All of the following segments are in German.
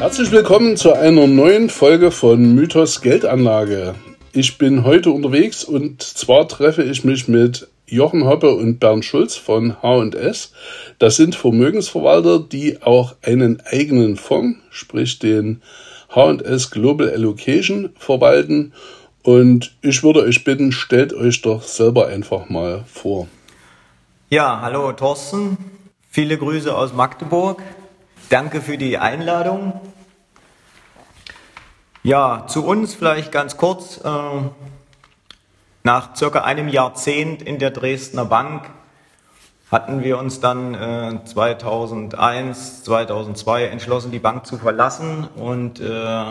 Herzlich willkommen zu einer neuen Folge von Mythos Geldanlage. Ich bin heute unterwegs und zwar treffe ich mich mit Jochen Hoppe und Bernd Schulz von H&S. Das sind Vermögensverwalter, die auch einen eigenen Fonds, sprich den H&S Global Allocation verwalten. Und ich würde euch bitten, stellt euch doch selber einfach mal vor. Ja, hallo Thorsten. Viele Grüße aus Magdeburg. Danke für die Einladung. Ja, zu uns vielleicht ganz kurz. Äh, nach circa einem Jahrzehnt in der Dresdner Bank hatten wir uns dann 2001, äh, 2002 entschlossen, die Bank zu verlassen und äh,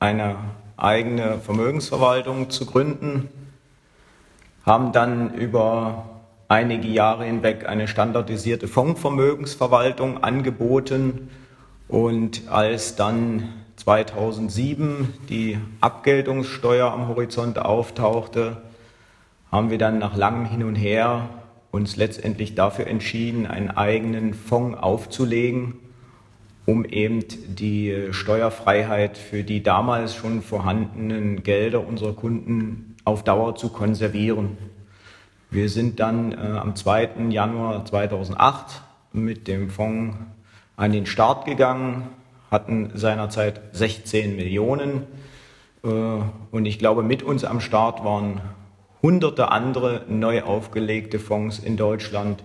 eine eigene Vermögensverwaltung zu gründen. Haben dann über einige Jahre hinweg eine standardisierte Fondsvermögensverwaltung angeboten und als dann 2007 die Abgeltungssteuer am Horizont auftauchte, haben wir dann nach langem Hin und Her uns letztendlich dafür entschieden, einen eigenen Fonds aufzulegen, um eben die Steuerfreiheit für die damals schon vorhandenen Gelder unserer Kunden auf Dauer zu konservieren. Wir sind dann äh, am 2. Januar 2008 mit dem Fonds an den Start gegangen, hatten seinerzeit 16 Millionen äh, und ich glaube, mit uns am Start waren hunderte andere neu aufgelegte Fonds in Deutschland,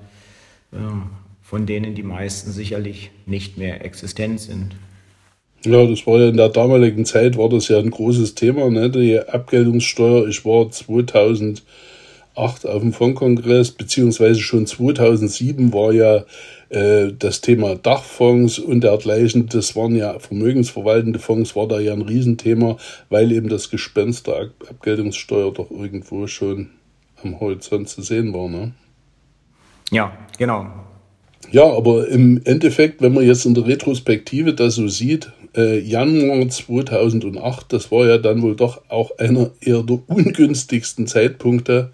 äh, von denen die meisten sicherlich nicht mehr existent sind. Ja, das war ja in der damaligen Zeit war das ja ein großes Thema, ne? die Abgeltungssteuer. Ich war 2000 2008 auf dem Fondskongress, beziehungsweise schon 2007 war ja äh, das Thema Dachfonds und dergleichen, das waren ja vermögensverwaltende Fonds, war da ja ein Riesenthema, weil eben das Gespenst der Abgeltungssteuer doch irgendwo schon am Horizont zu sehen war. Ne? Ja, genau. Ja, aber im Endeffekt, wenn man jetzt in der Retrospektive das so sieht, äh, Januar 2008, das war ja dann wohl doch auch einer eher der ungünstigsten Zeitpunkte,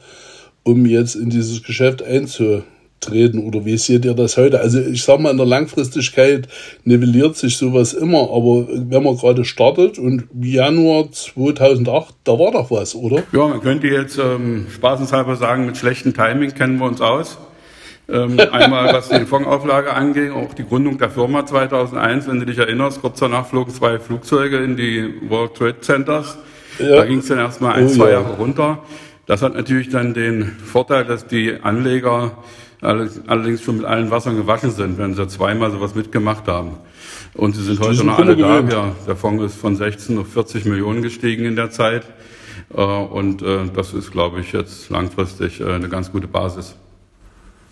um jetzt in dieses Geschäft einzutreten? Oder wie seht ihr das heute? Also ich sag mal, in der Langfristigkeit nivelliert sich sowas immer, aber wenn man gerade startet und Januar 2008, da war doch was, oder? Ja, man könnte jetzt ähm, spaßenshalber sagen, mit schlechtem Timing kennen wir uns aus. Ähm, einmal was die Fondsauflage anging, auch die Gründung der Firma 2001, wenn du dich erinnerst, kurz danach flogen zwei Flugzeuge in die World Trade Centers. Ja. Da ging es dann erstmal ein, oh, zwei ja. Jahre runter. Das hat natürlich dann den Vorteil, dass die Anleger allerdings schon mit allen Wassern gewaschen sind, wenn sie zweimal sowas mitgemacht haben. Und sie sind heute sind noch alle da. Ja, der Fonds ist von 16 auf 40 Millionen gestiegen in der Zeit. Äh, und äh, das ist, glaube ich, jetzt langfristig äh, eine ganz gute Basis.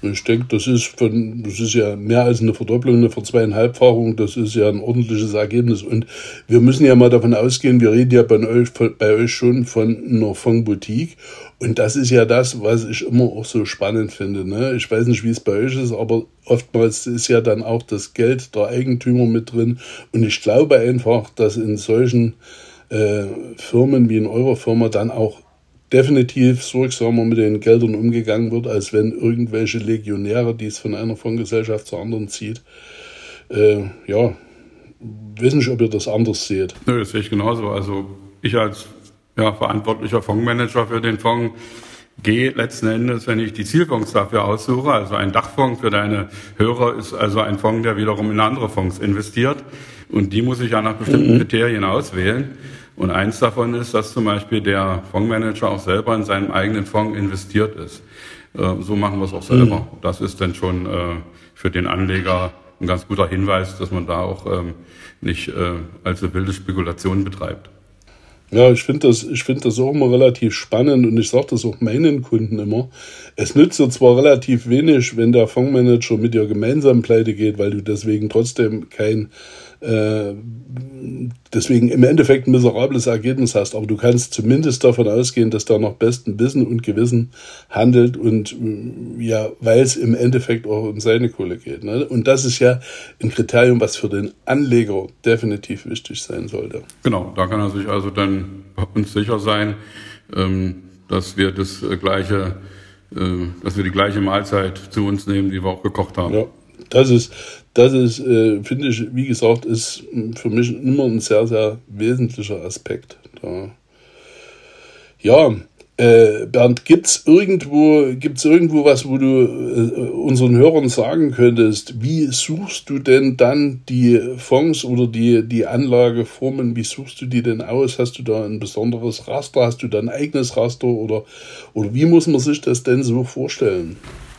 Ich denke, das ist von, das ist ja mehr als eine Verdopplung, eine Verzweieinhalbfachung. Das ist ja ein ordentliches Ergebnis. Und wir müssen ja mal davon ausgehen, wir reden ja bei euch, bei euch schon von einer Fondboutique. Und das ist ja das, was ich immer auch so spannend finde. Ne? Ich weiß nicht, wie es bei euch ist, aber oftmals ist ja dann auch das Geld der Eigentümer mit drin. Und ich glaube einfach, dass in solchen äh, Firmen wie in eurer Firma dann auch definitiv sorgsamer mit den Geldern umgegangen wird, als wenn irgendwelche Legionäre, die es von einer Fondsgesellschaft zur anderen zieht, äh, ja, weiß nicht, ob ihr das anders seht. Nö, das sehe ich genauso. Also ich als ja, verantwortlicher Fondsmanager für den Fonds gehe letzten Endes, wenn ich die Zielfonds dafür aussuche, also ein Dachfonds für deine Hörer ist also ein Fonds, der wiederum in andere Fonds investiert und die muss ich ja nach bestimmten mhm. Kriterien auswählen. Und eins davon ist, dass zum Beispiel der Fondsmanager auch selber in seinem eigenen Fonds investiert ist. Äh, so machen wir es auch selber. Mhm. Das ist dann schon äh, für den Anleger ein ganz guter Hinweis, dass man da auch ähm, nicht äh, allzu wilde Spekulationen betreibt. Ja, ich finde das, ich finde das auch immer relativ spannend und ich sage das auch meinen Kunden immer. Es nützt dir zwar relativ wenig, wenn der Fondsmanager mit dir gemeinsam pleite geht, weil du deswegen trotzdem kein äh, deswegen im Endeffekt ein miserables Ergebnis hast. Aber du kannst zumindest davon ausgehen, dass da nach bestem Wissen und Gewissen handelt und äh, ja, weil es im Endeffekt auch um seine Kohle geht. Ne? Und das ist ja ein Kriterium, was für den Anleger definitiv wichtig sein sollte. Genau, da kann er sich also dann uns sicher sein, ähm, dass wir das gleiche, äh, dass wir die gleiche Mahlzeit zu uns nehmen, die wir auch gekocht haben. Ja Das ist, das ist, äh, finde ich, wie gesagt, ist für mich immer ein sehr, sehr wesentlicher Aspekt. Da. Ja, äh, Bernd, gibt's irgendwo, gibt's irgendwo was, wo du äh, unseren Hörern sagen könntest, wie suchst du denn dann die Fonds oder die, die Anlageformen, wie suchst du die denn aus? Hast du da ein besonderes Raster? Hast du da ein eigenes Raster oder, oder wie muss man sich das denn so vorstellen?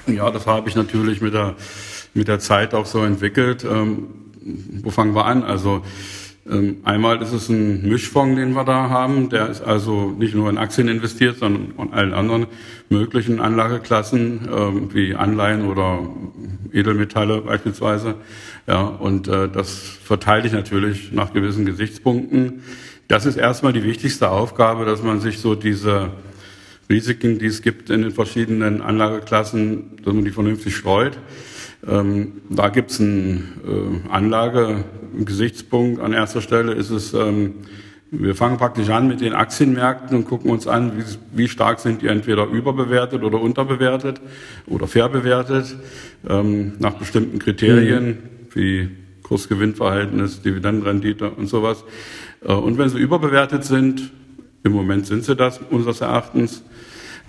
Ja, das habe ich natürlich mit der, mit der Zeit auch so entwickelt. Ähm, wo fangen wir an? Also, ähm, einmal ist es ein Mischfonds, den wir da haben. Der ist also nicht nur in Aktien investiert, sondern in allen anderen möglichen Anlageklassen ähm, wie Anleihen oder Edelmetalle beispielsweise. Ja, und äh, das verteile ich natürlich nach gewissen Gesichtspunkten. Das ist erstmal die wichtigste Aufgabe, dass man sich so diese Risiken, die es gibt in den verschiedenen Anlageklassen, dass man die vernünftig streut. Ähm, da gibt es einen äh, Anlagegesichtspunkt. An erster Stelle ist es, ähm, wir fangen praktisch an mit den Aktienmärkten und gucken uns an, wie, wie stark sind die entweder überbewertet oder unterbewertet oder fair bewertet ähm, nach bestimmten Kriterien mhm. wie Kursgewinnverhältnis, Dividendenrendite und sowas. Äh, und wenn sie überbewertet sind, im Moment sind sie das unseres Erachtens,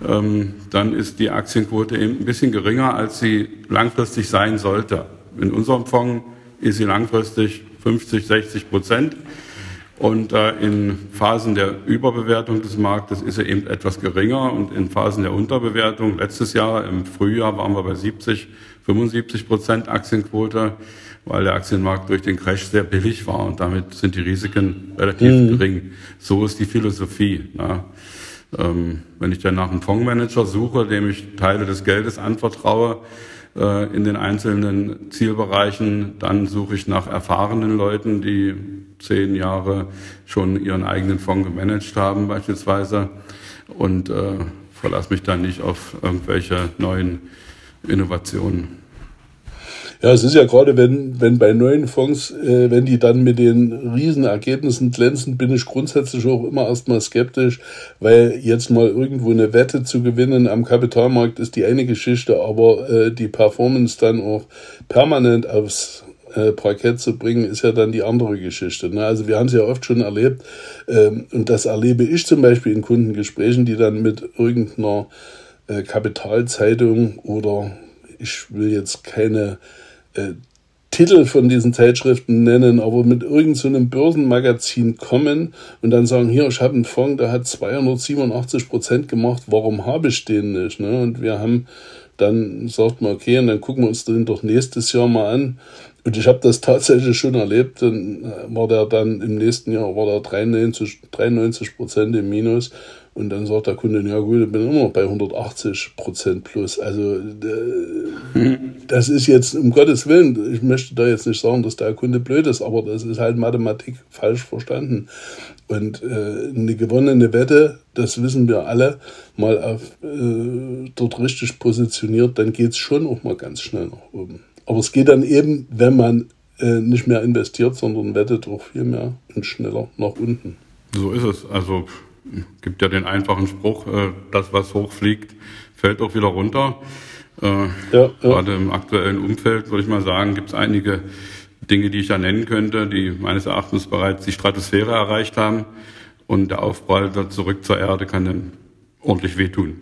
dann ist die Aktienquote eben ein bisschen geringer, als sie langfristig sein sollte. In unserem Fonds ist sie langfristig 50, 60 Prozent. Und äh, in Phasen der Überbewertung des Marktes ist er eben etwas geringer und in Phasen der Unterbewertung, letztes Jahr im Frühjahr waren wir bei 70, 75 Prozent Aktienquote, weil der Aktienmarkt durch den Crash sehr billig war und damit sind die Risiken relativ mhm. gering. So ist die Philosophie. Na. Ähm, wenn ich dann nach einem Fondsmanager suche, dem ich Teile des Geldes anvertraue äh, in den einzelnen Zielbereichen, dann suche ich nach erfahrenen Leuten, die zehn Jahre schon ihren eigenen Fonds gemanagt haben beispielsweise und äh, verlasse mich dann nicht auf irgendwelche neuen Innovationen. Ja, es ist ja gerade, wenn, wenn bei neuen Fonds, äh, wenn die dann mit den Riesenergebnissen glänzen, bin ich grundsätzlich auch immer erstmal skeptisch, weil jetzt mal irgendwo eine Wette zu gewinnen am Kapitalmarkt ist die eine Geschichte, aber äh, die Performance dann auch permanent aufs äh, Parkett zu bringen, ist ja dann die andere Geschichte. Ne? Also wir haben es ja oft schon erlebt ähm, und das erlebe ich zum Beispiel in Kundengesprächen, die dann mit irgendeiner äh, Kapitalzeitung oder ich will jetzt keine äh, Titel von diesen Zeitschriften nennen, aber mit irgendeinem so Börsenmagazin kommen und dann sagen, hier, ich habe einen Fonds, der hat 287 Prozent gemacht, warum habe ich den nicht? Ne? Und wir haben dann sagt man, okay, und dann gucken wir uns den doch nächstes Jahr mal an. Und ich habe das tatsächlich schon erlebt, dann äh, war der dann im nächsten Jahr war der 93 Prozent im Minus und dann sagt der Kunde, ja gut, ich bin immer noch bei 180 Prozent plus. Also das ist jetzt, um Gottes Willen, ich möchte da jetzt nicht sagen, dass der Kunde blöd ist, aber das ist halt Mathematik falsch verstanden. Und äh, eine gewonnene Wette, das wissen wir alle, mal auf, äh, dort richtig positioniert, dann geht's schon auch mal ganz schnell nach oben. Aber es geht dann eben, wenn man äh, nicht mehr investiert, sondern wettet auch viel mehr und schneller nach unten. So ist es. Also gibt ja den einfachen Spruch, äh, das, was hochfliegt, fällt auch wieder runter. Äh, ja, ja. Gerade im aktuellen Umfeld, würde ich mal sagen, gibt es einige Dinge, die ich da nennen könnte, die meines Erachtens bereits die Stratosphäre erreicht haben. Und der Aufprall zurück zur Erde kann dann ordentlich wehtun.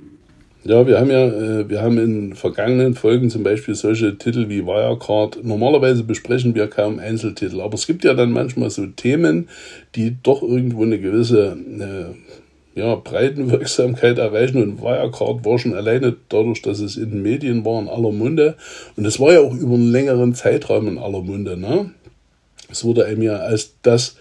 Ja, wir haben ja, äh, wir haben in vergangenen Folgen zum Beispiel solche Titel wie Wirecard. Normalerweise besprechen wir kaum Einzeltitel, aber es gibt ja dann manchmal so Themen, die doch irgendwo eine gewisse äh, ja, Breitenwirksamkeit erreichen. Und Wirecard war schon alleine dadurch, dass es in den Medien war, in aller Munde. Und es war ja auch über einen längeren Zeitraum in aller Munde. Ne? Es wurde einem ja als das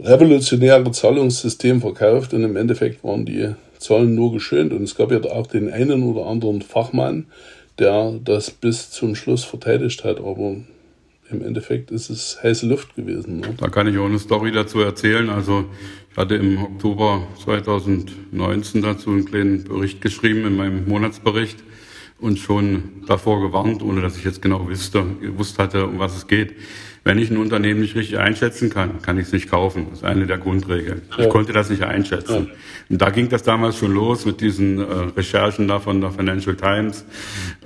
revolutionäre Zahlungssystem verkauft und im Endeffekt waren die Zahlen nur geschönt. Und es gab ja auch den einen oder anderen Fachmann, der das bis zum Schluss verteidigt hat. Aber im Endeffekt ist es heiße Luft gewesen. Ne? Da kann ich auch eine Story dazu erzählen. Also ich hatte im Oktober 2019 dazu einen kleinen Bericht geschrieben in meinem Monatsbericht und schon davor gewarnt, ohne dass ich jetzt genau wusste, gewusst hatte, um was es geht. Wenn ich ein Unternehmen nicht richtig einschätzen kann, kann ich es nicht kaufen. Das ist eine der Grundregeln. Ja. Ich konnte das nicht einschätzen. Ja. Und da ging das damals schon los mit diesen äh, Recherchen da von der Financial Times.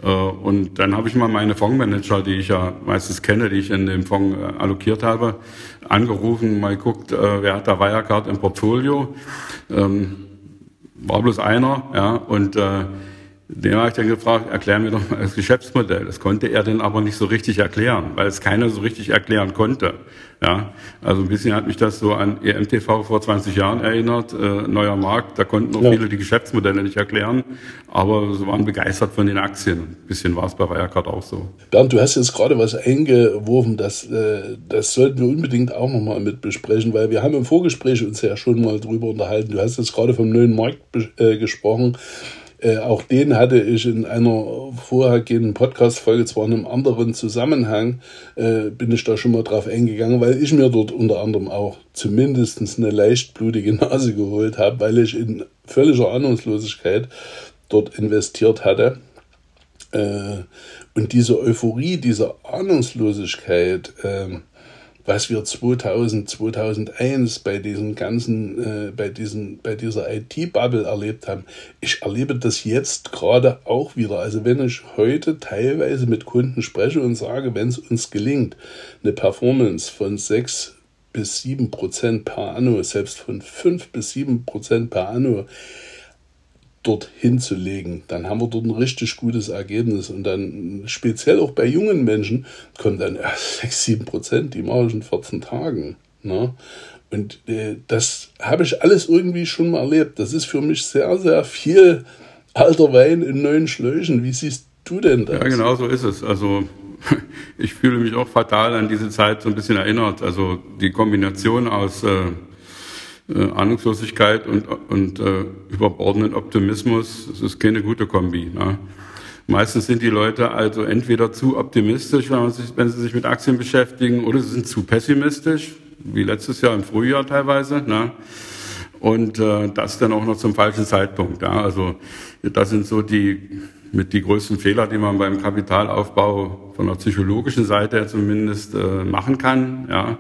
Äh, und dann habe ich mal meine Fondsmanager, die ich ja meistens kenne, die ich in dem Fonds äh, allokiert habe, angerufen, mal geguckt, äh, wer hat da Wirecard im Portfolio. Ähm, war bloß einer, ja, und äh, den habe ich dann gefragt, erklär mir doch mal das Geschäftsmodell. Das konnte er dann aber nicht so richtig erklären, weil es keiner so richtig erklären konnte. Ja, also ein bisschen hat mich das so an EMTV vor 20 Jahren erinnert, äh, neuer Markt, da konnten auch ja. viele die Geschäftsmodelle nicht erklären, aber sie waren begeistert von den Aktien. Ein bisschen war es bei Wirecard auch so. Bernd, du hast jetzt gerade was eingeworfen, das, äh, das sollten wir unbedingt auch nochmal mit besprechen, weil wir haben im Vorgespräch uns ja schon mal drüber unterhalten. Du hast jetzt gerade vom neuen Markt äh, gesprochen. Äh, auch den hatte ich in einer vorhergehenden Podcast-Folge, zwar in einem anderen Zusammenhang, äh, bin ich da schon mal drauf eingegangen, weil ich mir dort unter anderem auch zumindest eine leicht blutige Nase geholt habe, weil ich in völliger Ahnungslosigkeit dort investiert hatte. Äh, und diese Euphorie, diese Ahnungslosigkeit, äh, was wir 2000, 2001 bei diesen ganzen, äh, bei diesen, bei dieser IT-Bubble erlebt haben. Ich erlebe das jetzt gerade auch wieder. Also wenn ich heute teilweise mit Kunden spreche und sage, wenn es uns gelingt, eine Performance von 6 bis 7 Prozent per anno, selbst von 5 bis 7 Prozent per anno, dorthin zu legen, dann haben wir dort ein richtig gutes Ergebnis. Und dann speziell auch bei jungen Menschen kommt dann ja, 6, 7 Prozent, die mache ich in 14 Tagen. Ne? Und äh, das habe ich alles irgendwie schon mal erlebt. Das ist für mich sehr, sehr viel alter Wein in neuen Schläuchen. Wie siehst du denn das? Ja, genau so ist es. Also ich fühle mich auch fatal an diese Zeit so ein bisschen erinnert. Also die Kombination aus äh, äh, Ahnungslosigkeit und, und äh, überbordenden Optimismus, das ist keine gute Kombi. Ne? Meistens sind die Leute also entweder zu optimistisch, wenn, sich, wenn, sie sich mit Aktien beschäftigen, oder sie sind zu pessimistisch, wie letztes Jahr im Frühjahr teilweise. Ne? Und äh, das dann auch noch zum falschen Zeitpunkt. Ja? Also das sind so die mit die größten Fehler, die man beim Kapitalaufbau von der psychologischen Seite zumindest äh, machen kann. Ja?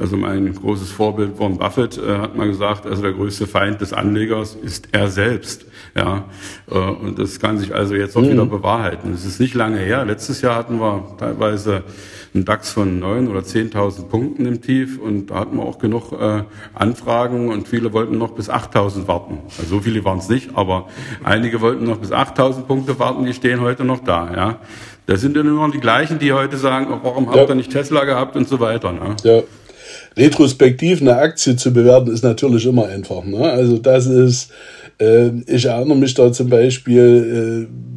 Also mein großes Vorbild Warren Buffett äh, hat mal gesagt, also der größte Feind des Anlegers ist er selbst. Ja, äh, und das kann sich also jetzt auch mhm. wieder bewahrheiten. Es ist nicht lange her. Letztes Jahr hatten wir teilweise einen DAX von neun oder zehntausend Punkten im Tief und da hatten wir auch genug äh, Anfragen und viele wollten noch bis 8.000 warten. Also so viele waren es nicht, aber einige wollten noch bis 8.000 Punkte warten. Die stehen heute noch da. Ja, das sind dann immer die gleichen, die heute sagen, oh, warum ja. habt ihr nicht Tesla gehabt und so weiter. Ne? Ja retrospektiv eine Aktie zu bewerten, ist natürlich immer einfach. Ne? Also das ist, äh, ich erinnere mich da zum Beispiel, äh,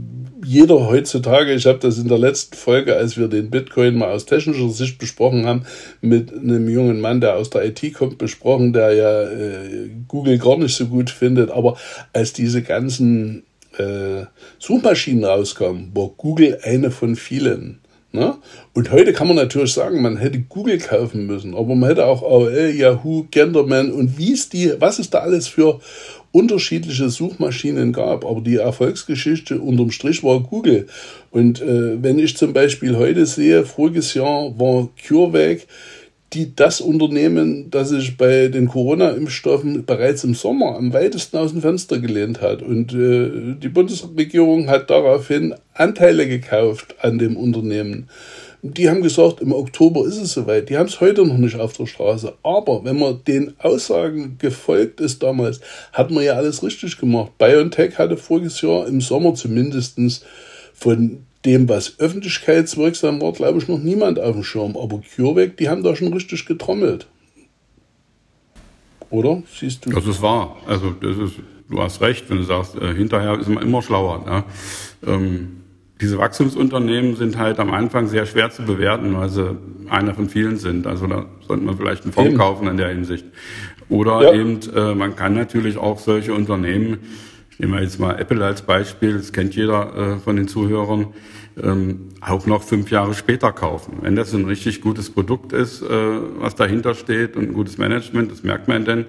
jeder heutzutage, ich habe das in der letzten Folge, als wir den Bitcoin mal aus technischer Sicht besprochen haben, mit einem jungen Mann, der aus der IT kommt, besprochen, der ja äh, Google gar nicht so gut findet. Aber als diese ganzen äh, Suchmaschinen rauskamen, war Google eine von vielen. Ne? Und heute kann man natürlich sagen, man hätte Google kaufen müssen, aber man hätte auch AOL, Yahoo, Genderman und wie es die, was es da alles für unterschiedliche Suchmaschinen gab. Aber die Erfolgsgeschichte unterm Strich war Google. Und äh, wenn ich zum Beispiel heute sehe, voriges Jahr war CureVac die das Unternehmen, das sich bei den Corona-Impfstoffen bereits im Sommer am weitesten aus dem Fenster gelehnt hat. Und äh, die Bundesregierung hat daraufhin Anteile gekauft an dem Unternehmen. Die haben gesagt, im Oktober ist es soweit. Die haben es heute noch nicht auf der Straße. Aber wenn man den Aussagen gefolgt ist damals, hat man ja alles richtig gemacht. BioNTech hatte voriges Jahr im Sommer zumindestens von dem, was öffentlichkeitswirksam war, glaube ich, noch niemand auf dem Schirm. Aber CureVac, die haben da schon richtig getrommelt. Oder? Siehst du? Das ist wahr. Also, das ist, du hast recht, wenn du sagst, äh, hinterher ist man immer schlauer. Ne? Ähm, diese Wachstumsunternehmen sind halt am Anfang sehr schwer zu bewerten, weil sie einer von vielen sind. Also da sollte man vielleicht einen Fonds eben. kaufen in der Hinsicht. Oder ja. eben, äh, man kann natürlich auch solche Unternehmen Nehmen wir jetzt mal Apple als Beispiel, das kennt jeder äh, von den Zuhörern, ähm, auch noch fünf Jahre später kaufen. Wenn das ein richtig gutes Produkt ist, äh, was dahinter steht und ein gutes Management, das merkt man denn,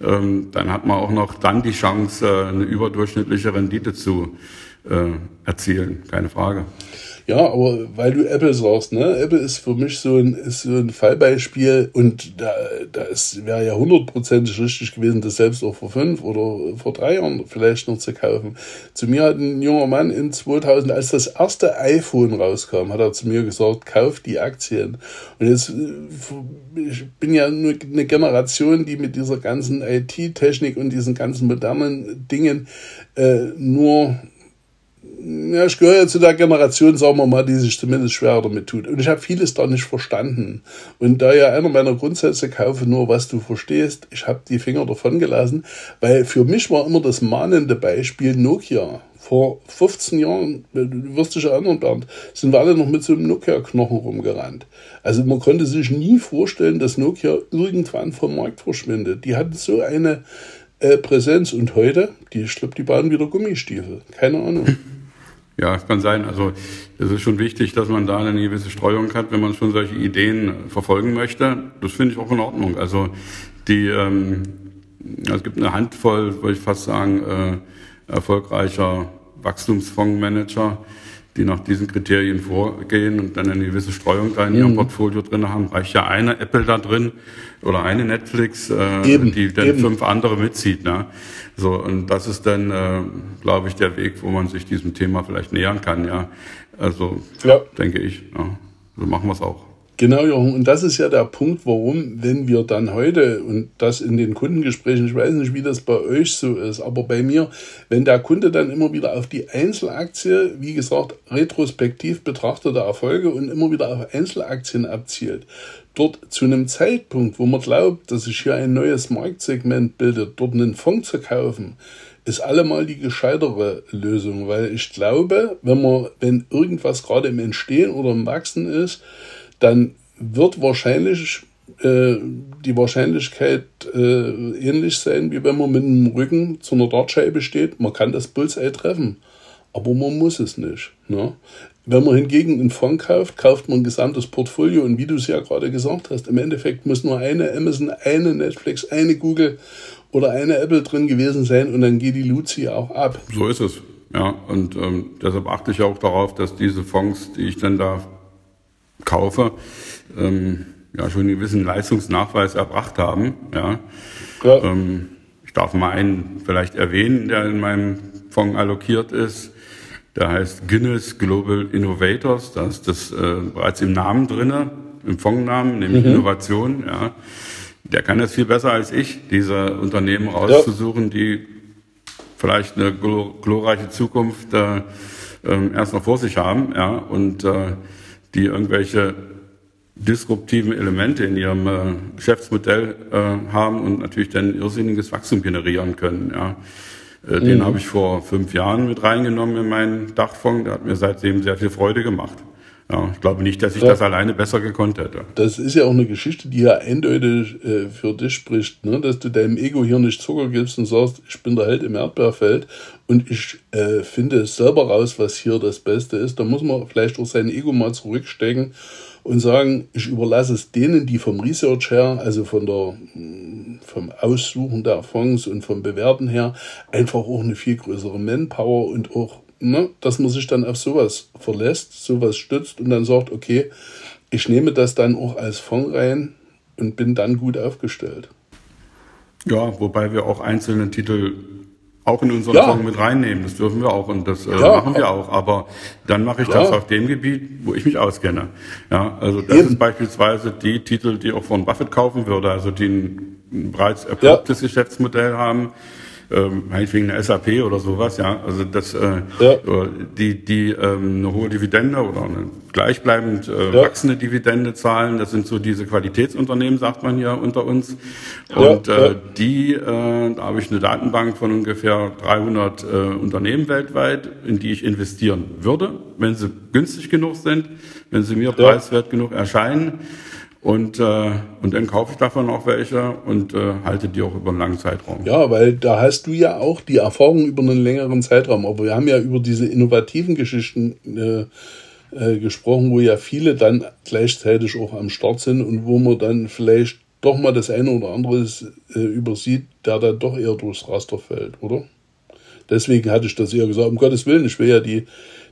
ähm, dann hat man auch noch dann die Chance, äh, eine überdurchschnittliche Rendite zu äh, erzielen, keine Frage. Ja, aber weil du Apple sagst, ne? Apple ist für mich so ein, ist so ein Fallbeispiel und da, da wäre ja hundertprozentig richtig gewesen, das selbst auch vor fünf oder vor drei Jahren vielleicht noch zu kaufen. Zu mir hat ein junger Mann in 2000, als das erste iPhone rauskam, hat er zu mir gesagt, kauf die Aktien. Und jetzt, äh, ich bin ja nur eine Generation, die mit dieser ganzen IT-Technik und diesen ganzen modernen Dingen äh, nur ja, ich gehöre ja zu der Generation, sagen wir mal, die sich zumindest schwer damit tut. Und ich habe vieles da nicht verstanden. Und da ja einer meiner Grundsätze kaufe nur, was du verstehst, ich habe die Finger davon gelassen, weil für mich war immer das mahnende Beispiel Nokia. Vor 15 Jahren, du wirst dich erinnern, Bernd, sind wir alle noch mit so einem Nokia-Knochen rumgerannt. Also man konnte sich nie vorstellen, dass Nokia irgendwann vom Markt verschwindet. Die hatten so eine äh, Präsenz und heute, die, glaube, die bauen wieder Gummistiefel. Keine Ahnung. Ja, es kann sein. Also es ist schon wichtig, dass man da eine gewisse Streuung hat, wenn man schon solche Ideen verfolgen möchte. Das finde ich auch in Ordnung. Also die, ähm, es gibt eine Handvoll, würde ich fast sagen, äh, erfolgreicher Wachstumsfondsmanager, die nach diesen Kriterien vorgehen und dann eine gewisse Streuung da in ihrem mhm. Portfolio drin haben. Reicht ja eine Apple da drin oder eine Netflix, äh, eben, die dann eben. fünf andere mitzieht. Ne? So, und das ist dann, äh, glaube ich, der Weg, wo man sich diesem Thema vielleicht nähern kann, ja. Also, ja. denke ich. Ja. So machen wir es auch. Genau, Jochen, und das ist ja der Punkt, warum, wenn wir dann heute, und das in den Kundengesprächen, ich weiß nicht, wie das bei euch so ist, aber bei mir, wenn der Kunde dann immer wieder auf die Einzelaktie, wie gesagt, retrospektiv betrachtete Erfolge und immer wieder auf Einzelaktien abzielt, dort zu einem Zeitpunkt, wo man glaubt, dass sich hier ein neues Marktsegment bildet, dort einen Fonds zu kaufen, ist allemal die gescheitere Lösung, weil ich glaube, wenn man, wenn irgendwas gerade im Entstehen oder im Wachsen ist, dann wird wahrscheinlich äh, die Wahrscheinlichkeit äh, ähnlich sein, wie wenn man mit dem Rücken zu einer Dartscheibe steht. Man kann das Bullseye treffen, aber man muss es nicht. Ne? Wenn man hingegen einen Fonds kauft, kauft man ein gesamtes Portfolio und wie du es ja gerade gesagt hast, im Endeffekt muss nur eine Amazon, eine Netflix, eine Google oder eine Apple drin gewesen sein und dann geht die Luzi auch ab. So ist es. Ja, und ähm, deshalb achte ich auch darauf, dass diese Fonds, die ich dann da kaufe, ähm, ja schon einen gewissen Leistungsnachweis erbracht haben. Ja. ja. Ähm, ich darf mal einen vielleicht erwähnen, der in meinem Fonds allokiert ist. Der heißt Guinness Global Innovators. Da ist das äh, bereits im Namen drinne, im Fondsnamen, nämlich mhm. Innovation. Ja. Der kann das viel besser als ich, diese Unternehmen rauszusuchen, ja. die vielleicht eine glorreiche Zukunft äh, äh, erst noch vor sich haben, ja, und äh, die irgendwelche disruptiven Elemente in ihrem äh, Geschäftsmodell äh, haben und natürlich dann irrsinniges Wachstum generieren können. Ja. Äh, den mhm. habe ich vor fünf Jahren mit reingenommen in meinen Dachfonds. Der hat mir seitdem sehr viel Freude gemacht. Ja, ich glaube nicht, dass ich ja. das alleine besser gekonnt hätte. Das ist ja auch eine Geschichte, die ja eindeutig äh, für dich spricht, ne? dass du deinem Ego hier nicht Zucker gibst und sagst, ich bin der Held im Erdbeerfeld und ich äh, finde selber raus, was hier das Beste ist. Da muss man vielleicht auch sein Ego mal zurückstecken und sagen, ich überlasse es denen, die vom Research her, also von der, vom Aussuchen der Fonds und vom Bewerten her, einfach auch eine viel größere Manpower und auch, ne, dass man sich dann auf sowas verlässt, sowas stützt und dann sagt, okay, ich nehme das dann auch als Fonds rein und bin dann gut aufgestellt. Ja, wobei wir auch einzelne Titel auch in unseren ja. Fonds mit reinnehmen. Das dürfen wir auch und das äh, ja, machen wir auch. Aber dann mache ich ja. das auf dem Gebiet, wo ich mich auskenne. Ja, also das Eben. ist beispielsweise die Titel, die auch von Buffett kaufen würde, also die ein bereits erprobtes Geschäftsmodell haben ähm, meinetwegen eine SAP oder sowas, ja. Also das, äh, ja. die, die ähm, eine hohe Dividende oder eine gleichbleibend äh, ja. wachsende Dividende zahlen, das sind so diese Qualitätsunternehmen, sagt man hier unter uns. Und ja, äh, die, äh, da habe ich eine Datenbank von ungefähr 300 äh, Unternehmen weltweit, in die ich investieren würde, wenn sie günstig genug sind, wenn sie mir preiswert genug erscheinen. Und, äh, und dann kaufe ich davon auch welche und äh, halte die auch über einen langen Zeitraum. Ja, weil da hast du ja auch die Erfahrung über einen längeren Zeitraum. Aber wir haben ja über diese innovativen Geschichten äh, äh, gesprochen, wo ja viele dann gleichzeitig auch am Start sind und wo man dann vielleicht doch mal das eine oder andere äh, übersieht, der dann doch eher durchs Raster fällt, oder? Deswegen hatte ich das eher gesagt, um Gottes Willen, ich will ja die,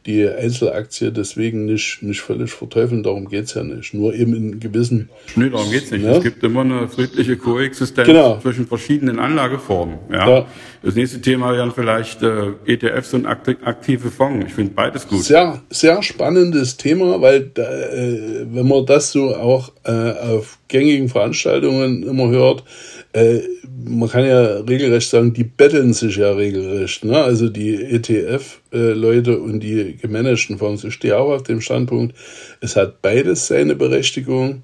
die Einzelaktie deswegen nicht, nicht völlig verteufeln, darum geht's ja nicht. Nur eben in gewissen. Nee, darum geht's nicht. Ja? Es gibt immer eine friedliche Koexistenz genau. zwischen verschiedenen Anlageformen. Ja? ja. Das nächste Thema wären vielleicht äh, ETFs und aktive Fonds. Ich finde beides gut. Sehr, sehr spannendes Thema, weil äh, wenn man das so auch äh, auf gängigen Veranstaltungen immer hört, äh, man kann ja regelrecht sagen, die betteln sich ja regelrecht. Ne? Also die ETF-Leute äh, und die gemanagten Fonds. Ich stehe auch auf dem Standpunkt, es hat beides seine Berechtigung.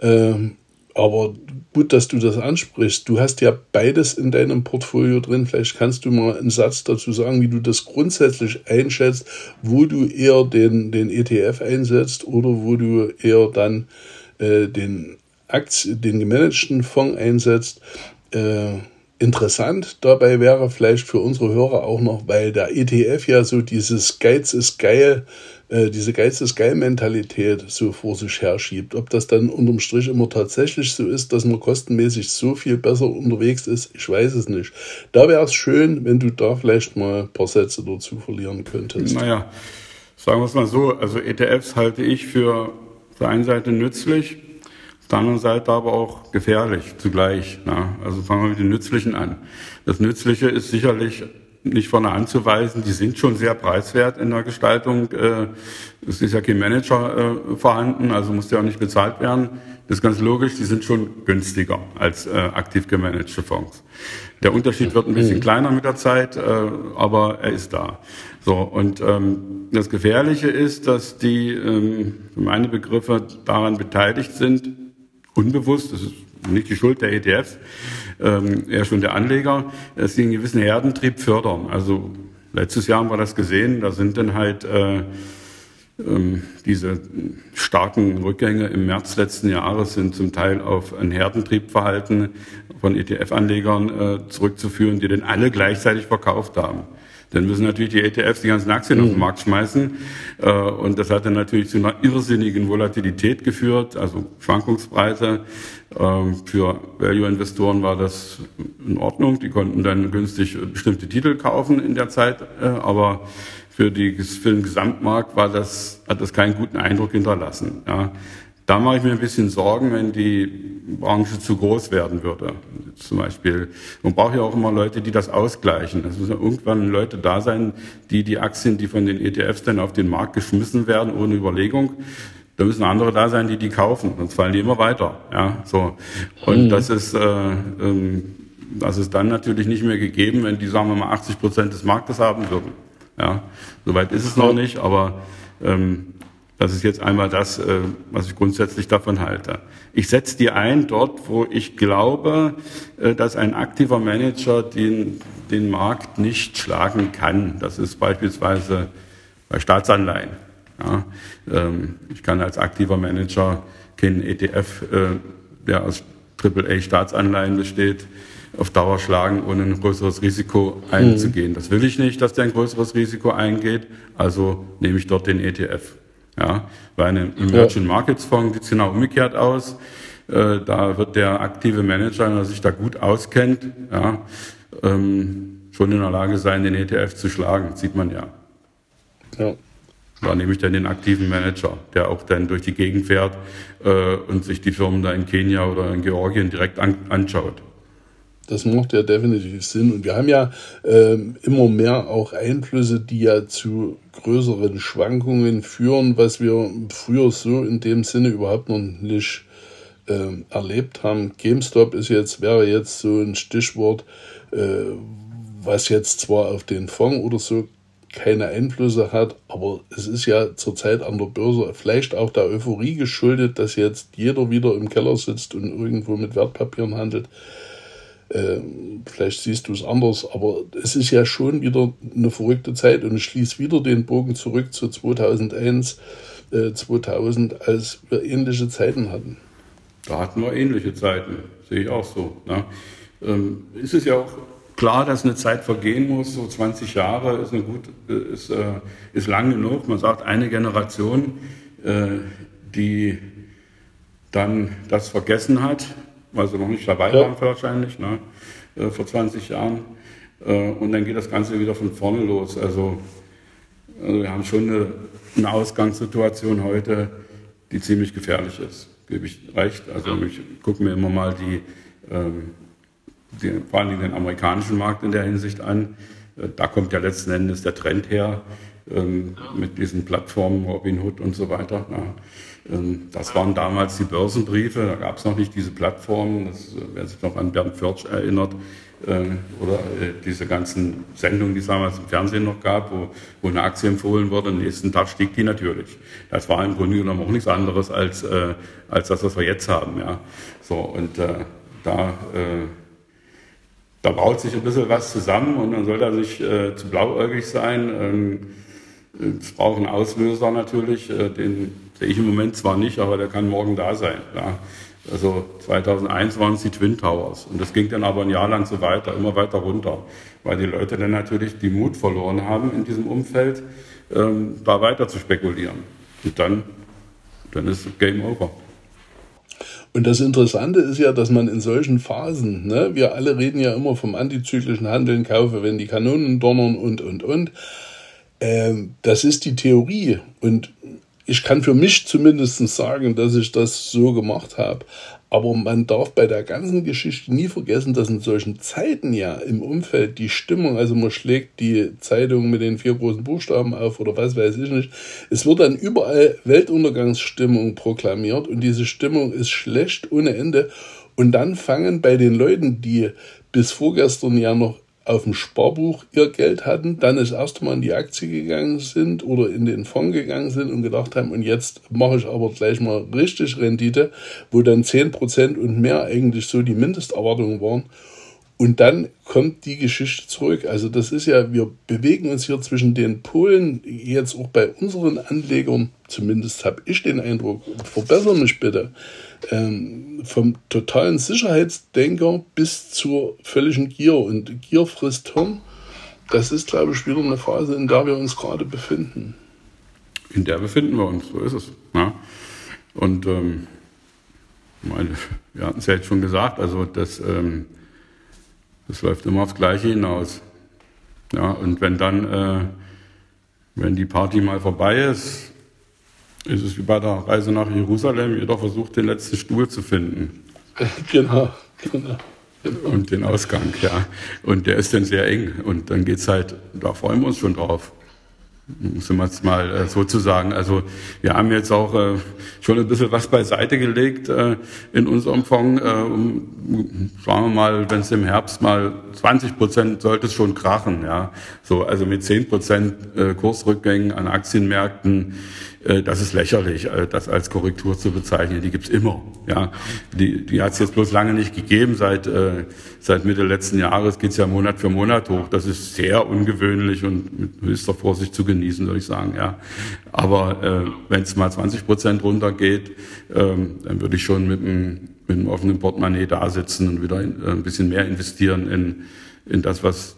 Ähm, aber gut, dass du das ansprichst. Du hast ja beides in deinem Portfolio drin. Vielleicht kannst du mal einen Satz dazu sagen, wie du das grundsätzlich einschätzt, wo du eher den, den ETF einsetzt oder wo du eher dann äh, den Aktien, den gemanagten Fonds einsetzt. Äh, interessant dabei wäre vielleicht für unsere Hörer auch noch, weil der ETF ja so dieses Geiz ist geil, äh, diese Geiz ist geil Mentalität so vor sich herschiebt. Ob das dann unterm Strich immer tatsächlich so ist, dass man kostenmäßig so viel besser unterwegs ist, ich weiß es nicht. Da wäre es schön, wenn du da vielleicht mal ein paar Sätze dazu verlieren könntest. Naja, sagen wir es mal so, also ETFs halte ich für auf der einen Seite nützlich, der anderen Seite aber auch gefährlich zugleich. Ja. Also fangen wir mit den Nützlichen an. Das Nützliche ist sicherlich nicht vorne anzuweisen, die sind schon sehr preiswert in der Gestaltung. Äh, es ist ja kein Manager äh, vorhanden, also muss der auch nicht bezahlt werden. Das ist ganz logisch, die sind schon günstiger als äh, aktiv gemanagte Fonds. Der Unterschied wird ein bisschen mhm. kleiner mit der Zeit, aber er ist da. So, und ähm, das Gefährliche ist, dass die, ähm, für meine Begriffe, daran beteiligt sind, unbewusst, das ist nicht die Schuld der ETFs, ähm, eher schon der Anleger, dass sie einen gewissen Herdentrieb fördern. Also letztes Jahr haben wir das gesehen, da sind dann halt äh, ähm, diese starken Rückgänge im März letzten Jahres sind zum Teil auf ein Herdentriebverhalten von ETF-Anlegern äh, zurückzuführen, die dann alle gleichzeitig verkauft haben. Dann müssen natürlich die ETFs die ganzen Aktien mhm. auf den mhm. Markt schmeißen. Äh, und das hat dann natürlich zu einer irrsinnigen Volatilität geführt, also Schwankungsbreite. Ähm, für Value-Investoren war das in Ordnung. Die konnten dann günstig bestimmte Titel kaufen in der Zeit. Äh, aber für, die, für den Gesamtmarkt war das, hat das keinen guten Eindruck hinterlassen. Ja. Da mache ich mir ein bisschen Sorgen, wenn die Branche zu groß werden würde. Zum Beispiel, man braucht ja auch immer Leute, die das ausgleichen. Es müssen irgendwann Leute da sein, die die Aktien, die von den ETFs dann auf den Markt geschmissen werden, ohne Überlegung, da müssen andere da sein, die die kaufen, sonst fallen die immer weiter. Ja, so. Und mhm. das ist, äh, ähm, das ist dann natürlich nicht mehr gegeben, wenn die, sagen wir mal, 80 Prozent des Marktes haben würden. Ja, soweit ist es noch nicht, aber ähm, das ist jetzt einmal das, äh, was ich grundsätzlich davon halte. Ich setze die ein dort, wo ich glaube, äh, dass ein aktiver Manager den, den Markt nicht schlagen kann. Das ist beispielsweise bei Staatsanleihen. Ja, ähm, ich kann als aktiver Manager keinen ETF, äh, der aus AAA-Staatsanleihen besteht, auf Dauer schlagen, ohne ein größeres Risiko einzugehen. Mhm. Das will ich nicht, dass der ein größeres Risiko eingeht, also nehme ich dort den ETF. Ja, bei einem Emerging Markets Fonds sieht es genau umgekehrt aus. Äh, da wird der aktive Manager, wenn er sich da gut auskennt, ja, ähm, schon in der Lage sein, den ETF zu schlagen. sieht man ja. ja. Da nehme ich dann den aktiven Manager, der auch dann durch die Gegend fährt äh, und sich die Firmen da in Kenia oder in Georgien direkt an, anschaut. Das macht ja definitiv Sinn. Und wir haben ja ähm, immer mehr auch Einflüsse, die ja zu größeren Schwankungen führen, was wir früher so in dem Sinne überhaupt noch nicht äh, erlebt haben. GameStop ist jetzt, wäre jetzt so ein Stichwort, äh, was jetzt zwar auf den Fonds oder so keine Einflüsse hat, aber es ist ja zurzeit an der Börse vielleicht auch der Euphorie geschuldet, dass jetzt jeder wieder im Keller sitzt und irgendwo mit Wertpapieren handelt. Ähm, vielleicht siehst du es anders, aber es ist ja schon wieder eine verrückte Zeit und ich schließe wieder den Bogen zurück zu 2001, äh, 2000, als wir ähnliche Zeiten hatten. Da hatten wir ähnliche Zeiten, sehe ich auch so. Ne? Ähm, ist es ja auch klar, dass eine Zeit vergehen muss, so 20 Jahre ist, eine gut, äh, ist, äh, ist lang genug. Man sagt, eine Generation, äh, die dann das vergessen hat, weil sie noch nicht dabei ja. waren wahrscheinlich, ne? äh, vor 20 Jahren. Äh, und dann geht das Ganze wieder von vorne los. Also Also wir haben schon eine, eine Ausgangssituation heute, die ziemlich gefährlich ist, gebe ich recht. Also ich gucke mir immer mal die, ähm, die, vor allem den amerikanischen Markt in der Hinsicht an. Äh, da kommt ja letzten Endes der Trend her ähm, mit diesen Plattformen, Robinhood und so weiter. Ja. Ähm, das waren damals die Börsenbriefe, da gab es noch nicht diese Plattformen. Das, äh, wer sich noch an Bernd Förtsch erinnert, äh, oder äh, diese ganzen Sendungen, die es damals im Fernsehen noch gab, wo, wo eine Aktie empfohlen wurde, am nächsten Tag stieg die natürlich. Das war im Grunde genommen auch nichts anderes als, als das, was wir jetzt haben. Ja. So, und da, da baut sich ein bisschen was zusammen und dann soll da äh, zu blauäugig sein. Ähm, es braucht einen Auslöser natürlich, den sehe ich im Moment zwar nicht, aber der kann morgen da sein. Ja. Also 2001 waren es die Twin Towers und das ging dann aber ein Jahr lang so weiter, immer weiter runter, weil die Leute dann natürlich die Mut verloren haben in diesem Umfeld, ähm, da weiter zu spekulieren. Und dann, dann ist Game Over. Und das Interessante ist ja, dass man in solchen Phasen, ne, wir alle reden ja immer vom antizyklischen Handeln, kaufe, wenn die Kanonen donnern und, und, und. Ähm, das ist die Theorie. Und ich kann für mich zumindest sagen, dass ich das so gemacht habe. Aber man darf bei der ganzen Geschichte nie vergessen, dass in solchen Zeiten ja im Umfeld die Stimmung, also man schlägt die Zeitung mit den vier großen Buchstaben auf oder was weiß ich nicht, es wird dann überall Weltuntergangsstimmung proklamiert und diese Stimmung ist schlecht ohne Ende. Und dann fangen bei den Leuten, die bis vorgestern ja noch auf dem Sparbuch ihr Geld hatten, dann das erste Mal in die Aktie gegangen sind oder in den Fonds gegangen sind und gedacht haben, und jetzt mache ich aber gleich mal richtig Rendite, wo dann 10% und mehr eigentlich so die Mindesterwartungen waren. Und dann kommt die Geschichte zurück. Also das ist ja, wir bewegen uns hier zwischen den Polen, jetzt auch bei unseren Anlegern, zumindest habe ich den Eindruck, verbessere mich bitte ähm, vom totalen Sicherheitsdenker bis zur völligen Gier. Und Gier frisst Hirn. Das ist, glaube ich, wieder eine Phase, in der wir uns gerade befinden. In der befinden wir uns, so ist es. Ja. Und ähm, meine, wir hatten es ja jetzt schon gesagt, also das, ähm, das läuft immer aufs Gleiche hinaus. Ja, und wenn dann, äh, wenn die Party mal vorbei ist, es ist wie bei der Reise nach Jerusalem, jeder versucht, den letzten Stuhl zu finden. Genau, genau. Und den Ausgang, ja. Und der ist dann sehr eng. Und dann geht es halt, da freuen wir uns schon drauf muss man es mal äh, sozusagen. Also wir haben jetzt auch äh, schon ein bisschen was beiseite gelegt äh, in unserem Fonds. Äh, um, sagen wir mal, wenn es im Herbst mal 20 Prozent sollte es schon krachen. Ja, so also mit 10 Prozent äh, Kursrückgängen an Aktienmärkten. Äh, das ist lächerlich, äh, das als Korrektur zu bezeichnen. Die gibt's immer. Ja, die, die hat es jetzt bloß lange nicht gegeben. Seit äh, seit Mitte letzten Jahres geht's ja Monat für Monat hoch. Das ist sehr ungewöhnlich und mit höchster Vorsicht zu genießen, würde ich sagen. Ja, aber äh, wenn es mal 20 Prozent runtergeht, ähm, dann würde ich schon mit einem mit einem offenen Portemonnaie da sitzen und wieder in, ein bisschen mehr investieren in in das, was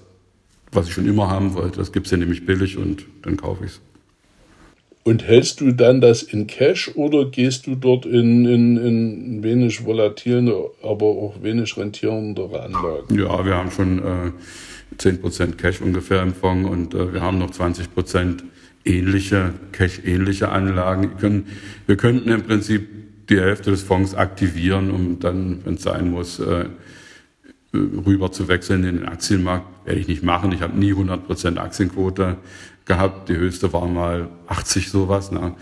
was ich schon immer haben wollte. Das gibt's ja nämlich billig und dann kaufe ich's. Und hältst du dann das in Cash oder gehst du dort in, in, in wenig volatilen, aber auch wenig rentierendere Anlagen? Ja, wir haben schon äh, 10% Cash ungefähr im Fonds und äh, wir haben noch 20% ähnliche, Cash-ähnliche Anlagen. Wir, können, wir könnten im Prinzip die Hälfte des Fonds aktivieren, um dann, wenn es sein muss, äh, rüber zu wechseln in den Aktienmarkt. Werde ich nicht machen. Ich habe nie 100% Aktienquote gehabt. Die höchste war mal 80 sowas ne?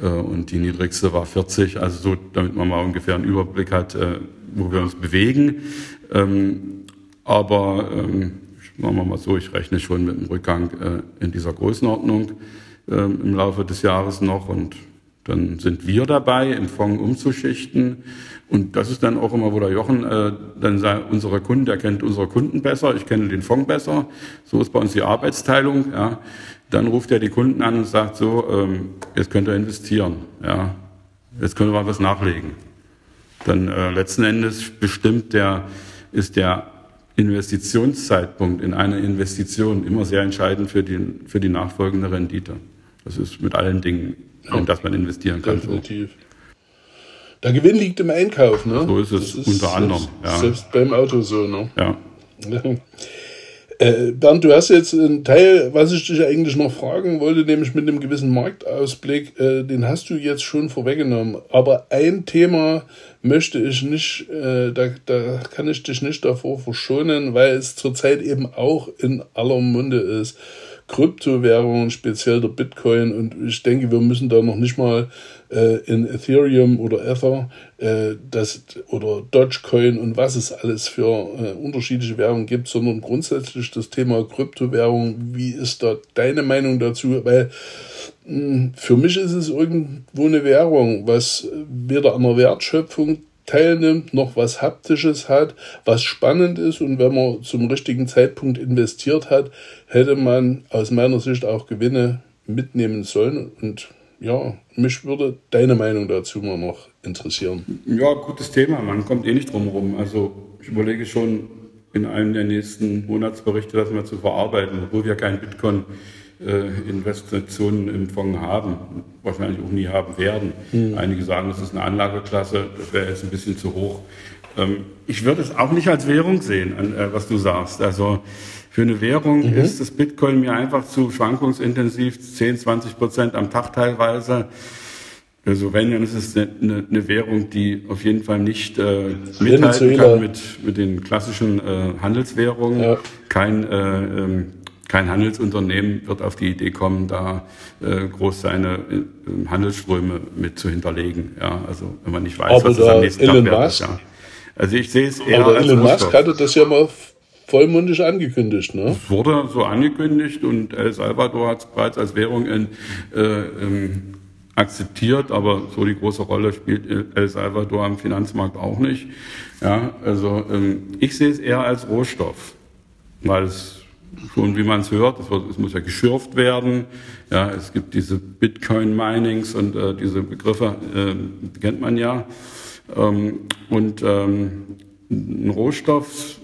Äh, und die niedrigste war 40. Also so, damit man mal ungefähr einen Überblick hat, äh, wo wir uns bewegen. Ähm, aber ähm, machen wir mal so, ich rechne schon mit einem Rückgang äh, in dieser Größenordnung ähm, im Laufe des Jahres noch und dann sind wir dabei, im Fonds umzuschichten. Und das ist dann auch immer, wo der Jochen äh, dann sagt, unsere Kunden, der kennt unsere Kunden besser, ich kenne den Fonds besser. So ist bei uns die Arbeitsteilung. Ja. Dann ruft er die Kunden an und sagt so, ähm, jetzt könnt ihr investieren, ja, jetzt können wir was nachlegen. Dann äh, letzten Endes bestimmt der, ist der Investitionszeitpunkt in eine Investition immer sehr entscheidend für die, für die nachfolgende Rendite. Das ist mit allen Dingen, in das man investieren kann. Definitiv. So. Der Gewinn liegt im Einkauf, ne? So ist es unter anderem. Selbst, ja. selbst beim Auto so, ne? Ja. Äh, Bernd, du hast jetzt einen Teil, was ich dich eigentlich noch fragen wollte, nämlich mit einem gewissen Marktausblick, äh, den hast du jetzt schon vorweggenommen. Aber ein Thema möchte ich nicht, äh, da, da kann ich dich nicht davor verschonen, weil es zurzeit eben auch in aller Munde ist. Kryptowährungen, speziell der Bitcoin. Und ich denke, wir müssen da noch nicht mal äh, in Ethereum oder Ether äh, das, oder Dogecoin und was es alles für äh, unterschiedliche Währungen gibt, sondern grundsätzlich das Thema Kryptowährung. Wie ist da deine Meinung dazu? Weil mh, hm, für mich ist es irgendwo eine Währung, was weder an der Wertschöpfung teilnimmt, noch was Haptisches hat, was spannend ist und wenn man zum richtigen Zeitpunkt investiert hat, hätte man aus meiner Sicht auch Gewinne mitnehmen sollen und ja, mich würde deine Meinung dazu mal noch interessieren. Ja, gutes Thema, man kommt eh nicht drum herum. Also ich überlege schon in einem der nächsten Monatsberichte das mal zu verarbeiten, obwohl wir kein Bitcoin äh, Investitionen im Fonds haben, wahrscheinlich auch nie haben werden. Mhm. Einige sagen, das ist eine Anlageklasse, das wäre jetzt ein bisschen zu hoch. Ähm, ich würde es auch nicht als Währung sehen, äh, was du sagst. Also für eine Währung mhm. ist das Bitcoin mir einfach zu schwankungsintensiv, 10, 20 Prozent am Tag teilweise. Also wenn, dann ist es eine, eine Währung, die auf jeden Fall nicht äh, mithalten kann mit, mit den klassischen äh, Handelswährungen. Ja. Kein äh, ähm, kein Handelsunternehmen wird auf die Idee kommen, da äh, groß seine äh, Handelsströme mit zu hinterlegen. Ja, also wenn man nicht weiß, Aber was es am nächsten Elon Tag wert ist. Ja. Also ich sehe es eher Aber als Elon Musk hatte das ja mal vollmundig angekündigt. Ne? Es wurde so angekündigt und El Salvador hat es bereits als Währung in, äh, ähm, akzeptiert, aber so die große Rolle spielt El Salvador am Finanzmarkt auch nicht. Ja, also ähm, ich sehe es eher als Rohstoff, weil es schon, wie man es hört, es, wird, es, muss ja geschürft werden. Ja, es gibt diese Bitcoin-Minings und äh, diese Begriffe äh, kennt man ja. Ähm, und ähm, ein Rohstoff,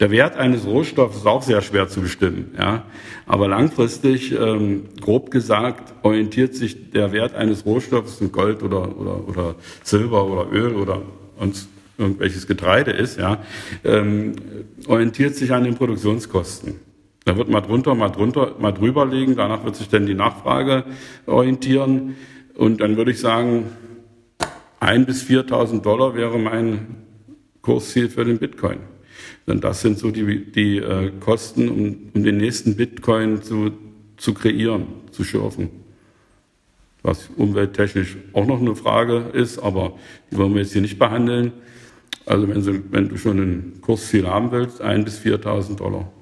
der Wert eines Rohstoffs ist auch sehr schwer zu bestimmen. Ja, aber langfristig, ähm, grob gesagt, orientiert sich der Wert eines Rohstoffs in Gold oder, oder, oder Silber oder Öl oder uns irgendwelches Getreide ist, ja, ähm, orientiert sich an den Produktionskosten. Da wird mal drunter, mal drunter, mal drüber liegen, danach wird sich dann die Nachfrage orientieren und dann würde ich sagen, ein bis 4.000 Dollar wäre mein Kursziel für den Bitcoin. Denn das sind so die, die äh, Kosten, um, um den nächsten Bitcoin zu, zu kreieren, zu schürfen. Was umwelttechnisch auch noch eine Frage ist, aber die wollen wir jetzt hier nicht behandeln. Also wenn, Sie, wenn du schon ein Kursziel haben willst, 1.000 bis 4.000 Dollar.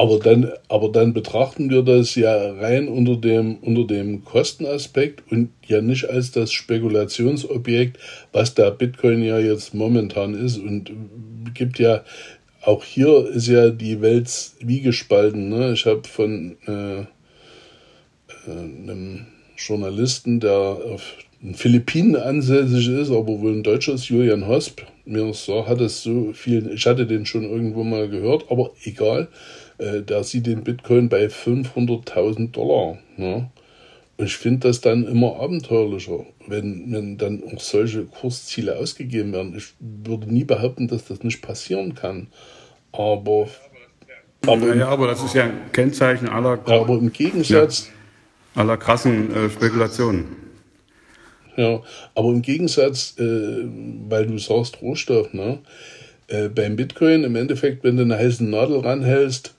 Aber dann, aber dann betrachten wir das ja rein unter dem, unter dem Kostenaspekt und ja nicht als das Spekulationsobjekt, was der Bitcoin ja jetzt momentan ist. Und gibt ja, auch hier ist ja die Welt wie gespalten. Ne? Ich habe von äh, äh, einem Journalisten, der auf den Philippinen ansässig ist, aber wohl ein Deutscher ist, Julian Hosp, mir so, hat es so viel, ich hatte den schon irgendwo mal gehört, aber egal, äh, der sieht den Bitcoin bei 500.000 Dollar. Ne? Und ich finde das dann immer abenteuerlicher, wenn, wenn dann auch solche Kursziele ausgegeben werden. Ich würde nie behaupten, dass das nicht passieren kann. Aber. aber ja, aber das ist ja ein Kennzeichen aller. Aber im Gegensatz. Ja, aller krassen äh, Spekulationen. Ja, aber im Gegensatz, äh, weil du sagst Rohstoff, ne? Äh, beim Bitcoin im Endeffekt, wenn du eine heiße Nadel ranhältst,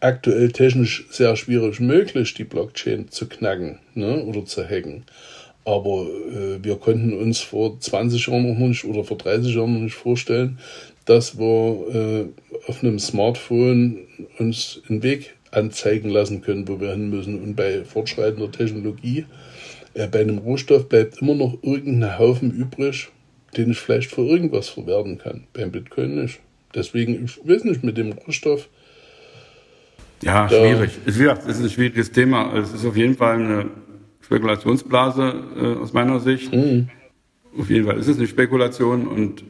aktuell technisch sehr schwierig möglich, die Blockchain zu knacken ne? oder zu hacken. Aber äh, wir konnten uns vor 20 Jahren noch nicht oder vor 30 Jahren noch nicht vorstellen, dass wir äh, auf einem Smartphone uns einen Weg anzeigen lassen können, wo wir hin müssen. Und bei fortschreitender Technologie äh, bei einem Rohstoff bleibt immer noch irgendein Haufen übrig, den ich vielleicht für irgendwas verwerten kann. Beim Bitcoin nicht. Deswegen, ich weiß nicht, mit dem Rohstoff. Ja, schwierig. Es ist ein schwieriges Thema. Es ist auf jeden Fall eine Spekulationsblase äh, aus meiner Sicht. Mhm. Auf jeden Fall ist es eine Spekulation und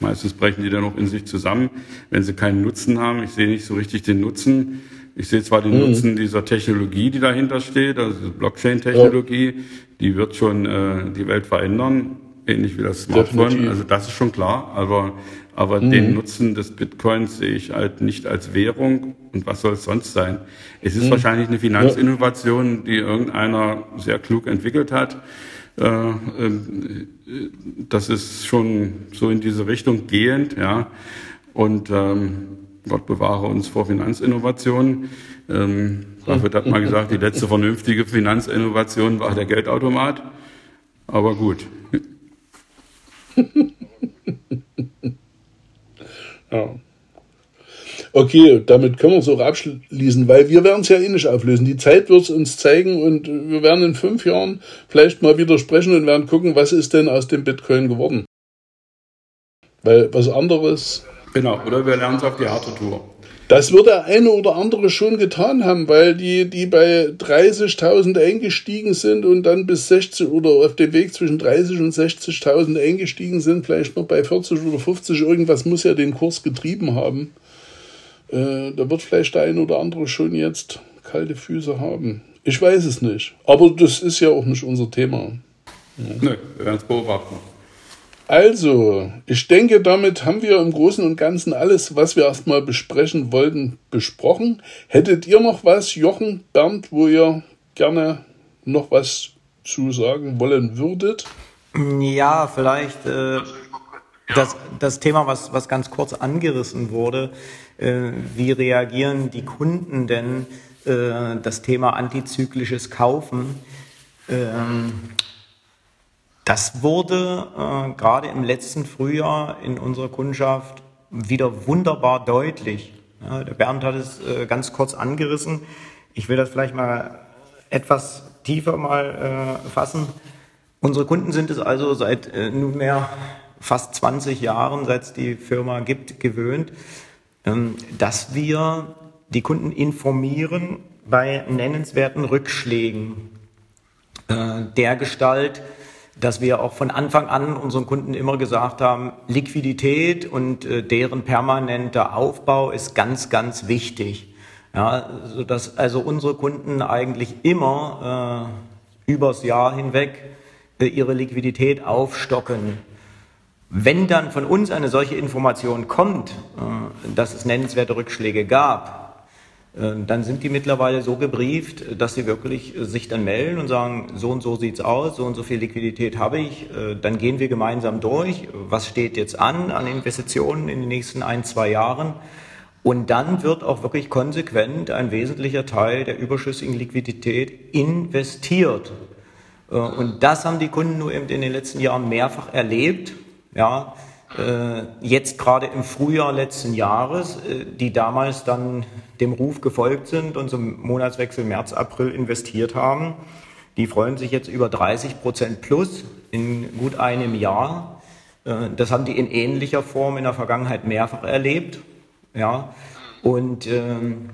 meistens brechen die dann auch in sich zusammen, wenn sie keinen Nutzen haben. Ich sehe nicht so richtig den Nutzen. Ich sehe zwar den mhm. Nutzen dieser Technologie, die dahinter steht, also Blockchain-Technologie, ja. die wird schon äh, die Welt verändern. ähnlich wie das Smartphone. Definitiv. Also das ist schon klar, aber, aber mhm. den Nutzen des Bitcoins sehe ich halt nicht als Währung. Und was soll es sonst sein? Es ist mhm. wahrscheinlich eine Finanzinnovation, die irgendeiner sehr klug entwickelt hat. Äh, ähm, das ist schon so in diese Richtung gehend, ja. Und ähm, Gott bewahre uns vor Finanzinnovationen. Ähm, Buffett hat mal gesagt, die letzte vernünftige Finanzinnovation war der Geldautomat. Aber gut. ja. Okay, damit können wir es auch abschließen, weil wir werden es ja eh nicht auflösen. Die Zeit wird es uns zeigen und wir werden in fünf Jahren vielleicht mal wieder sprechen und werden gucken, was ist denn aus dem Bitcoin geworden. Weil was anderes. Genau, oder wir lernen es auf die harte Tour. Das wird der eine oder andere schon getan haben, weil die, die bei 30.000 eingestiegen sind und dann bis 60 oder auf dem Weg zwischen 30 und 60.000 eingestiegen sind, vielleicht noch bei 40 oder 50, irgendwas muss ja den Kurs getrieben haben. Äh, da wird vielleicht der eine oder andere schon jetzt kalte Füße haben. Ich weiß es nicht. Aber das ist ja auch nicht unser Thema. Ja. Nö, wir werden es beobachten. Also, ich denke, damit haben wir im Großen und Ganzen alles, was wir erstmal besprechen wollten, besprochen. Hättet ihr noch was, Jochen, Bernd, wo ihr gerne noch was zu sagen wollen würdet? Ja, vielleicht äh, das, das Thema, was, was ganz kurz angerissen wurde. Äh, wie reagieren die Kunden denn äh, das Thema antizyklisches Kaufen? Ähm, das wurde äh, gerade im letzten Frühjahr in unserer Kundschaft wieder wunderbar deutlich. Ja, der Bernd hat es äh, ganz kurz angerissen. Ich will das vielleicht mal etwas tiefer mal äh, fassen. Unsere Kunden sind es also seit äh, nunmehr fast 20 Jahren, seit es die Firma gibt, gewöhnt, ähm, dass wir die Kunden informieren bei nennenswerten Rückschlägen äh, der Gestalt, dass wir auch von Anfang an unseren Kunden immer gesagt haben, Liquidität und äh, deren permanenter Aufbau ist ganz, ganz wichtig. Ja, so dass also unsere Kunden eigentlich immer äh, übers Jahr hinweg äh, ihre Liquidität aufstocken. Wenn dann von uns eine solche Information kommt, äh, dass es nennenswerte Rückschläge gab, dann sind die mittlerweile so gebrieft, dass sie wirklich äh, sich dann melden und sagen, so und so sieht's aus, so und so viel Liquidität habe ich. Äh, dann gehen wir gemeinsam durch. Was steht jetzt an an Investitionen in den nächsten ein, zwei Jahren? Und dann wird auch wirklich konsequent ein wesentlicher Teil der überschüssigen Liquidität investiert. Und das haben die Kunden nur eben in den letzten Jahren mehrfach erlebt. Ja, jetzt gerade im Frühjahr letzten Jahres, die damals dann dem Ruf gefolgt sind und zum Monatswechsel März, April investiert haben. Die freuen sich jetzt über 30 Prozent plus in gut einem Jahr. Äh, das haben die in ähnlicher Form in der Vergangenheit mehrfach erlebt. Ja, und ähm,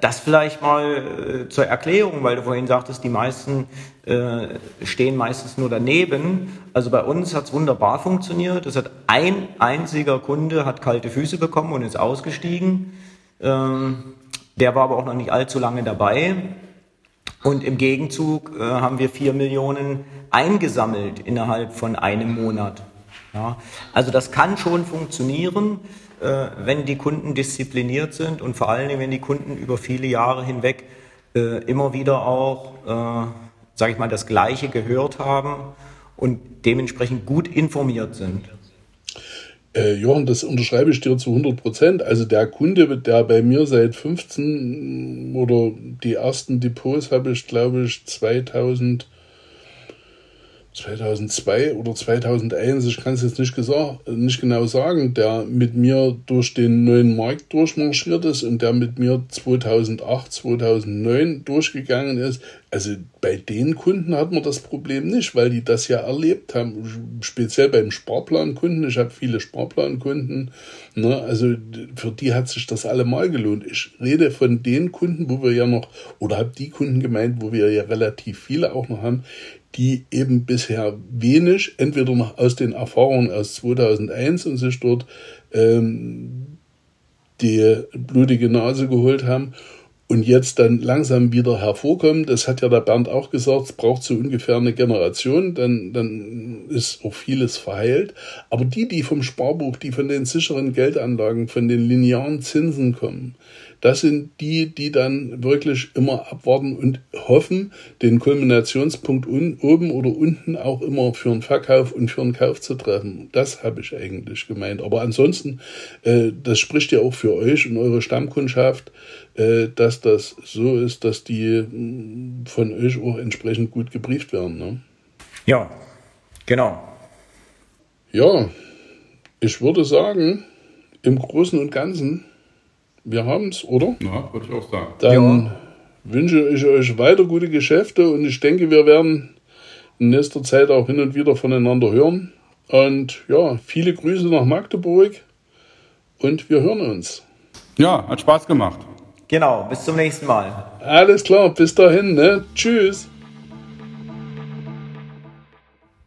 das vielleicht mal äh, zur Erklärung, weil du vorhin sagtest, die meisten äh, stehen meistens nur daneben. Also bei uns hat es wunderbar funktioniert. Es hat ein einziger Kunde hat kalte Füße bekommen und ist ausgestiegen. Ähm, der war aber auch noch nicht allzu lange dabei. Und im Gegenzug äh, haben wir vier Millionen eingesammelt innerhalb von einem Monat. Ja, also das kann schon funktionieren, wenn die Kunden diszipliniert sind und vor allen Dingen, wenn die Kunden über viele Jahre hinweg äh, immer wieder auch, äh, sage ich mal, das Gleiche gehört haben und dementsprechend gut informiert sind. Äh, Jochen, das unterschreibe ich dir zu 100 Prozent. Also der Kunde, der bei mir seit 15 oder die ersten Depots habe ich, glaube ich, 2000 2002 oder 2001, ich kann es jetzt nicht, nicht genau sagen, der mit mir durch den neuen Markt durchmarschiert ist und der mit mir 2008, 2009 durchgegangen ist. Also bei den Kunden hat man das Problem nicht, weil die das ja erlebt haben. Speziell beim Sparplankunden. Ich habe viele Sparplankunden. Ne? Also für die hat sich das allemal gelohnt. Ich rede von den Kunden, wo wir ja noch, oder habe die Kunden gemeint, wo wir ja relativ viele auch noch haben, die eben bisher wenig, entweder noch aus den Erfahrungen aus 2001 und sich dort ähm, die blutige Nase geholt haben und jetzt dann langsam wieder hervorkommt. Das hat ja der Bernd auch gesagt, es braucht so ungefähr eine Generation, dann, dann ist auch vieles verheilt. Aber die, die vom Sparbuch, die von den sicheren Geldanlagen, von den linearen Zinsen kommen, das sind die, die dann wirklich immer abwarten und hoffen, den Kulminationspunkt un, oben oder unten auch immer für einen Verkauf und für einen Kauf zu treffen. Das habe ich eigentlich gemeint. Aber ansonsten, äh, das spricht ja auch für euch und eure Stammkundschaft, äh, dass das so ist, dass die von euch auch entsprechend gut gebrieft werden. Ne? Ja, genau. Ja, ich würde sagen, im Großen und Ganzen wir haben es, oder? Ja, würde ich auch sagen. Dann ja. wünsche ich euch weiter gute Geschäfte und ich denke, wir werden in nächster Zeit auch hin und wieder voneinander hören. Und ja, viele Grüße nach Magdeburg und wir hören uns. Ja, hat Spaß gemacht. Genau, bis zum nächsten Mal. Alles klar, bis dahin, ne? Tschüss.